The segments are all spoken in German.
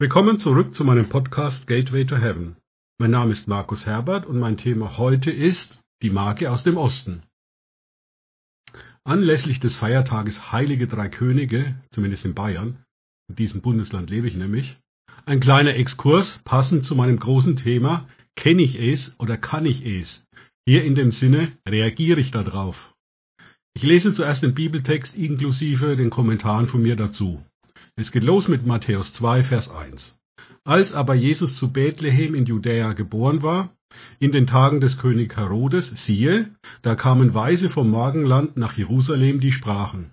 Willkommen zurück zu meinem Podcast Gateway to Heaven. Mein Name ist Markus Herbert und mein Thema heute ist die Marke aus dem Osten. Anlässlich des Feiertages Heilige Drei Könige, zumindest in Bayern, in diesem Bundesland lebe ich nämlich, ein kleiner Exkurs passend zu meinem großen Thema, kenne ich es oder kann ich es? Hier in dem Sinne, reagiere ich darauf? Ich lese zuerst den Bibeltext inklusive den Kommentaren von mir dazu. Es geht los mit Matthäus 2, Vers 1. Als aber Jesus zu Bethlehem in Judäa geboren war, in den Tagen des König Herodes, siehe, da kamen Weise vom Morgenland nach Jerusalem, die sprachen.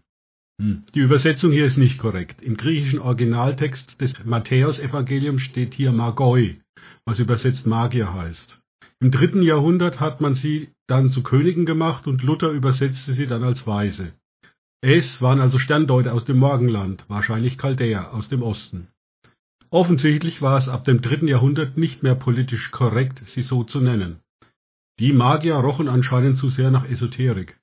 Hm, die Übersetzung hier ist nicht korrekt. Im griechischen Originaltext des Matthäus-Evangeliums steht hier Magoi, was übersetzt Magier heißt. Im dritten Jahrhundert hat man sie dann zu Königen gemacht und Luther übersetzte sie dann als Weise. Es waren also Sterndeuter aus dem Morgenland, wahrscheinlich Chaldäer aus dem Osten. Offensichtlich war es ab dem dritten Jahrhundert nicht mehr politisch korrekt, sie so zu nennen. Die Magier rochen anscheinend zu sehr nach Esoterik.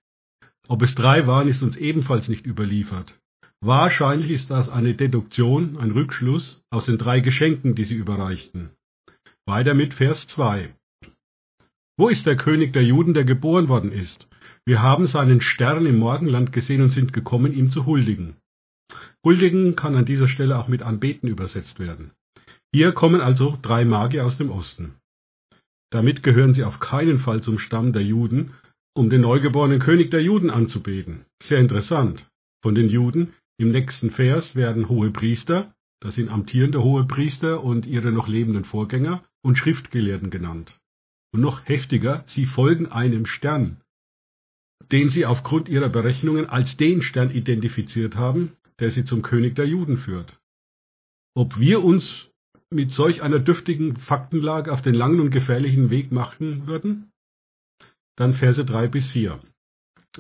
Ob es drei waren, ist uns ebenfalls nicht überliefert. Wahrscheinlich ist das eine Deduktion, ein Rückschluss aus den drei Geschenken, die sie überreichten. Weiter mit Vers 2. Wo ist der König der Juden, der geboren worden ist? Wir haben seinen Stern im Morgenland gesehen und sind gekommen, ihm zu huldigen. Huldigen kann an dieser Stelle auch mit anbeten übersetzt werden. Hier kommen also drei Magier aus dem Osten. Damit gehören sie auf keinen Fall zum Stamm der Juden, um den neugeborenen König der Juden anzubeten. Sehr interessant. Von den Juden im nächsten Vers werden hohe Priester, das sind amtierende hohe Priester und ihre noch lebenden Vorgänger und Schriftgelehrten genannt. Und noch heftiger, sie folgen einem Stern, den sie aufgrund ihrer Berechnungen als den Stern identifiziert haben, der sie zum König der Juden führt. Ob wir uns mit solch einer dürftigen Faktenlage auf den langen und gefährlichen Weg machen würden? Dann Verse 3 bis 4.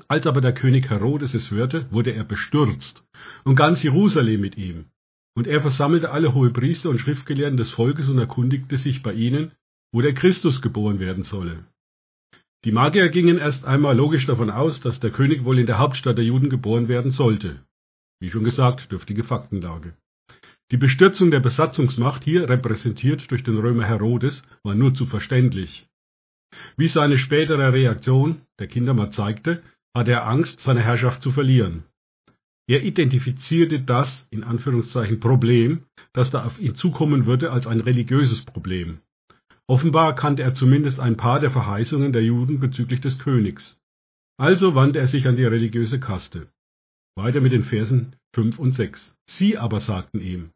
Als aber der König Herodes es hörte, wurde er bestürzt, und ganz Jerusalem mit ihm. Und er versammelte alle Hohepriester und Schriftgelehrten des Volkes und erkundigte sich bei ihnen, wo der Christus geboren werden solle. Die Magier gingen erst einmal logisch davon aus, dass der König wohl in der Hauptstadt der Juden geboren werden sollte. Wie schon gesagt, dürftige Faktenlage. Die Bestürzung der Besatzungsmacht, hier repräsentiert durch den Römer Herodes, war nur zu verständlich. Wie seine spätere Reaktion, der Kindermann zeigte, hatte er Angst, seine Herrschaft zu verlieren. Er identifizierte das, in Anführungszeichen, Problem, das da auf ihn zukommen würde, als ein religiöses Problem. Offenbar kannte er zumindest ein paar der Verheißungen der Juden bezüglich des Königs. Also wandte er sich an die religiöse Kaste. Weiter mit den Versen 5 und 6. Sie aber sagten ihm,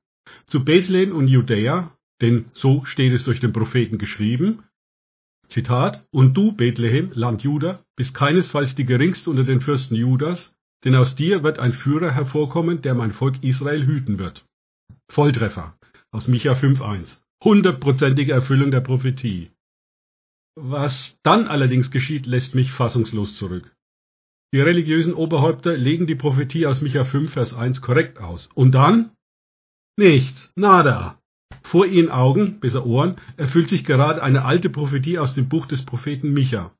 zu Bethlehem und Judäa, denn so steht es durch den Propheten geschrieben, Zitat, und du, Bethlehem, Land Juda, bist keinesfalls die geringste unter den Fürsten Judas, denn aus dir wird ein Führer hervorkommen, der mein Volk Israel hüten wird. Volltreffer aus Micha 5.1 hundertprozentige Erfüllung der Prophetie. Was dann allerdings geschieht, lässt mich fassungslos zurück. Die religiösen Oberhäupter legen die Prophetie aus Micha 5, Vers 1 korrekt aus. Und dann? Nichts, nada. Vor ihren Augen, besser Ohren, erfüllt sich gerade eine alte Prophetie aus dem Buch des Propheten Micha.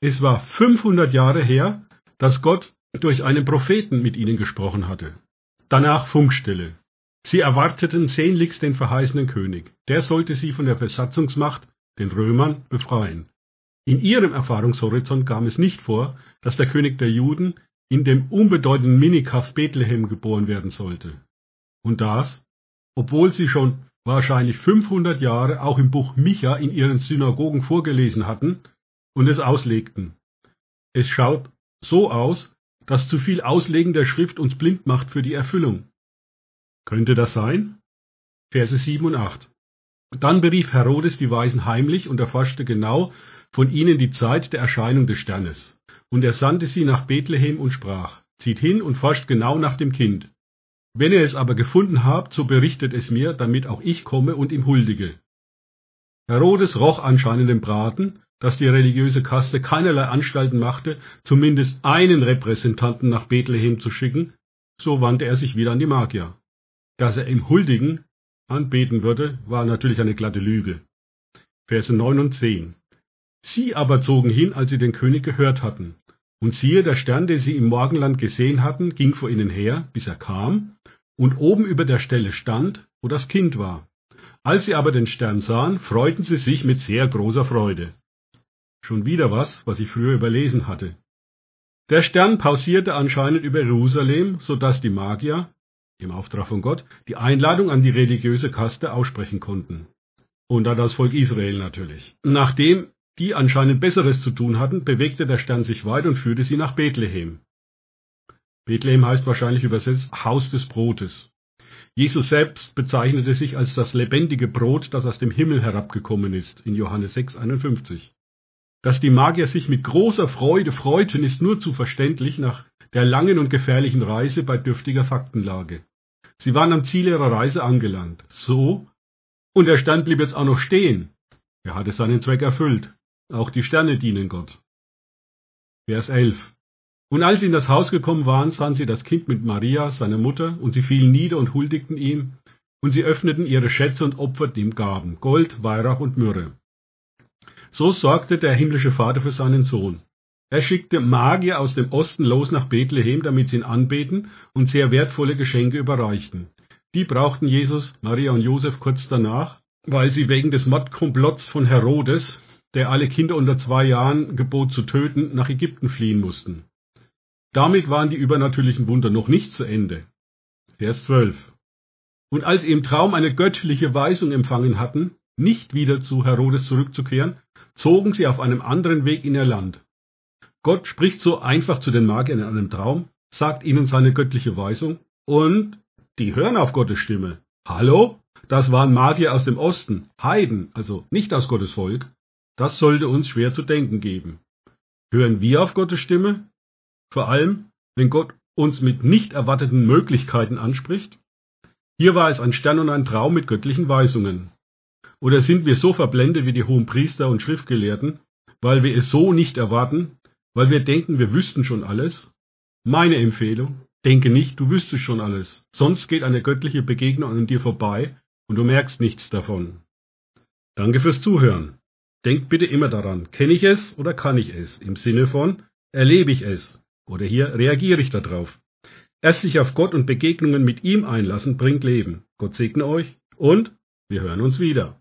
Es war 500 Jahre her, dass Gott durch einen Propheten mit ihnen gesprochen hatte. Danach Funkstille. Sie erwarteten sehnlichst den verheißenen König. Der sollte sie von der Besatzungsmacht, den Römern, befreien. In ihrem Erfahrungshorizont kam es nicht vor, dass der König der Juden in dem unbedeutenden Minikaff Bethlehem geboren werden sollte. Und das, obwohl sie schon wahrscheinlich 500 Jahre auch im Buch Micha in ihren Synagogen vorgelesen hatten und es auslegten. Es schaut so aus, dass zu viel Auslegen der Schrift uns blind macht für die Erfüllung. Könnte das sein? Verse 7 und 8. Dann berief Herodes die Weisen heimlich und erforschte genau von ihnen die Zeit der Erscheinung des Sternes. Und er sandte sie nach Bethlehem und sprach, zieht hin und forscht genau nach dem Kind. Wenn ihr es aber gefunden habt, so berichtet es mir, damit auch ich komme und ihm huldige. Herodes roch anscheinend den Braten, dass die religiöse Kaste keinerlei Anstalten machte, zumindest einen Repräsentanten nach Bethlehem zu schicken, so wandte er sich wieder an die Magier. Dass er im Huldigen anbeten würde, war natürlich eine glatte Lüge. Verse 9 und 10. Sie aber zogen hin, als sie den König gehört hatten. Und siehe, der Stern, den sie im Morgenland gesehen hatten, ging vor ihnen her, bis er kam, und oben über der Stelle stand, wo das Kind war. Als sie aber den Stern sahen, freuten sie sich mit sehr großer Freude. Schon wieder was, was ich früher überlesen hatte. Der Stern pausierte anscheinend über Jerusalem, so dass die Magier, im Auftrag von Gott, die Einladung an die religiöse Kaste aussprechen konnten. Und an das Volk Israel natürlich. Nachdem die anscheinend Besseres zu tun hatten, bewegte der Stern sich weit und führte sie nach Bethlehem. Bethlehem heißt wahrscheinlich übersetzt Haus des Brotes. Jesus selbst bezeichnete sich als das lebendige Brot, das aus dem Himmel herabgekommen ist, in Johannes 6,51. Dass die Magier sich mit großer Freude freuten, ist nur zu verständlich nach der langen und gefährlichen Reise bei dürftiger Faktenlage. Sie waren am Ziel ihrer Reise angelangt. So, und der Stern blieb jetzt auch noch stehen. Er hatte seinen Zweck erfüllt. Auch die Sterne dienen Gott. Vers 11. Und als sie in das Haus gekommen waren, sahen sie das Kind mit Maria, seiner Mutter, und sie fielen nieder und huldigten ihm, und sie öffneten ihre Schätze und opferten ihm Gaben, Gold, Weihrauch und Myrrhe. So sorgte der himmlische Vater für seinen Sohn. Er schickte Magier aus dem Osten los nach Bethlehem, damit sie ihn anbeten und sehr wertvolle Geschenke überreichten. Die brauchten Jesus, Maria und Josef kurz danach, weil sie wegen des Mordkomplotts von Herodes, der alle Kinder unter zwei Jahren gebot zu töten, nach Ägypten fliehen mussten. Damit waren die übernatürlichen Wunder noch nicht zu Ende. Vers 12. Und als sie im Traum eine göttliche Weisung empfangen hatten, nicht wieder zu Herodes zurückzukehren, zogen sie auf einem anderen Weg in ihr Land. Gott spricht so einfach zu den Magiern in einem Traum, sagt ihnen seine göttliche Weisung und die hören auf Gottes Stimme. Hallo? Das waren Magier aus dem Osten, Heiden, also nicht aus Gottes Volk. Das sollte uns schwer zu denken geben. Hören wir auf Gottes Stimme? Vor allem, wenn Gott uns mit nicht erwarteten Möglichkeiten anspricht? Hier war es ein Stern und ein Traum mit göttlichen Weisungen. Oder sind wir so verblendet wie die hohen Priester und Schriftgelehrten, weil wir es so nicht erwarten, weil wir denken, wir wüssten schon alles? Meine Empfehlung, denke nicht, du wüsstest schon alles, sonst geht eine göttliche Begegnung an dir vorbei und du merkst nichts davon. Danke fürs Zuhören. Denkt bitte immer daran, kenne ich es oder kann ich es? Im Sinne von, erlebe ich es? Oder hier reagiere ich darauf. Erst sich auf Gott und Begegnungen mit ihm einlassen bringt Leben. Gott segne euch und wir hören uns wieder.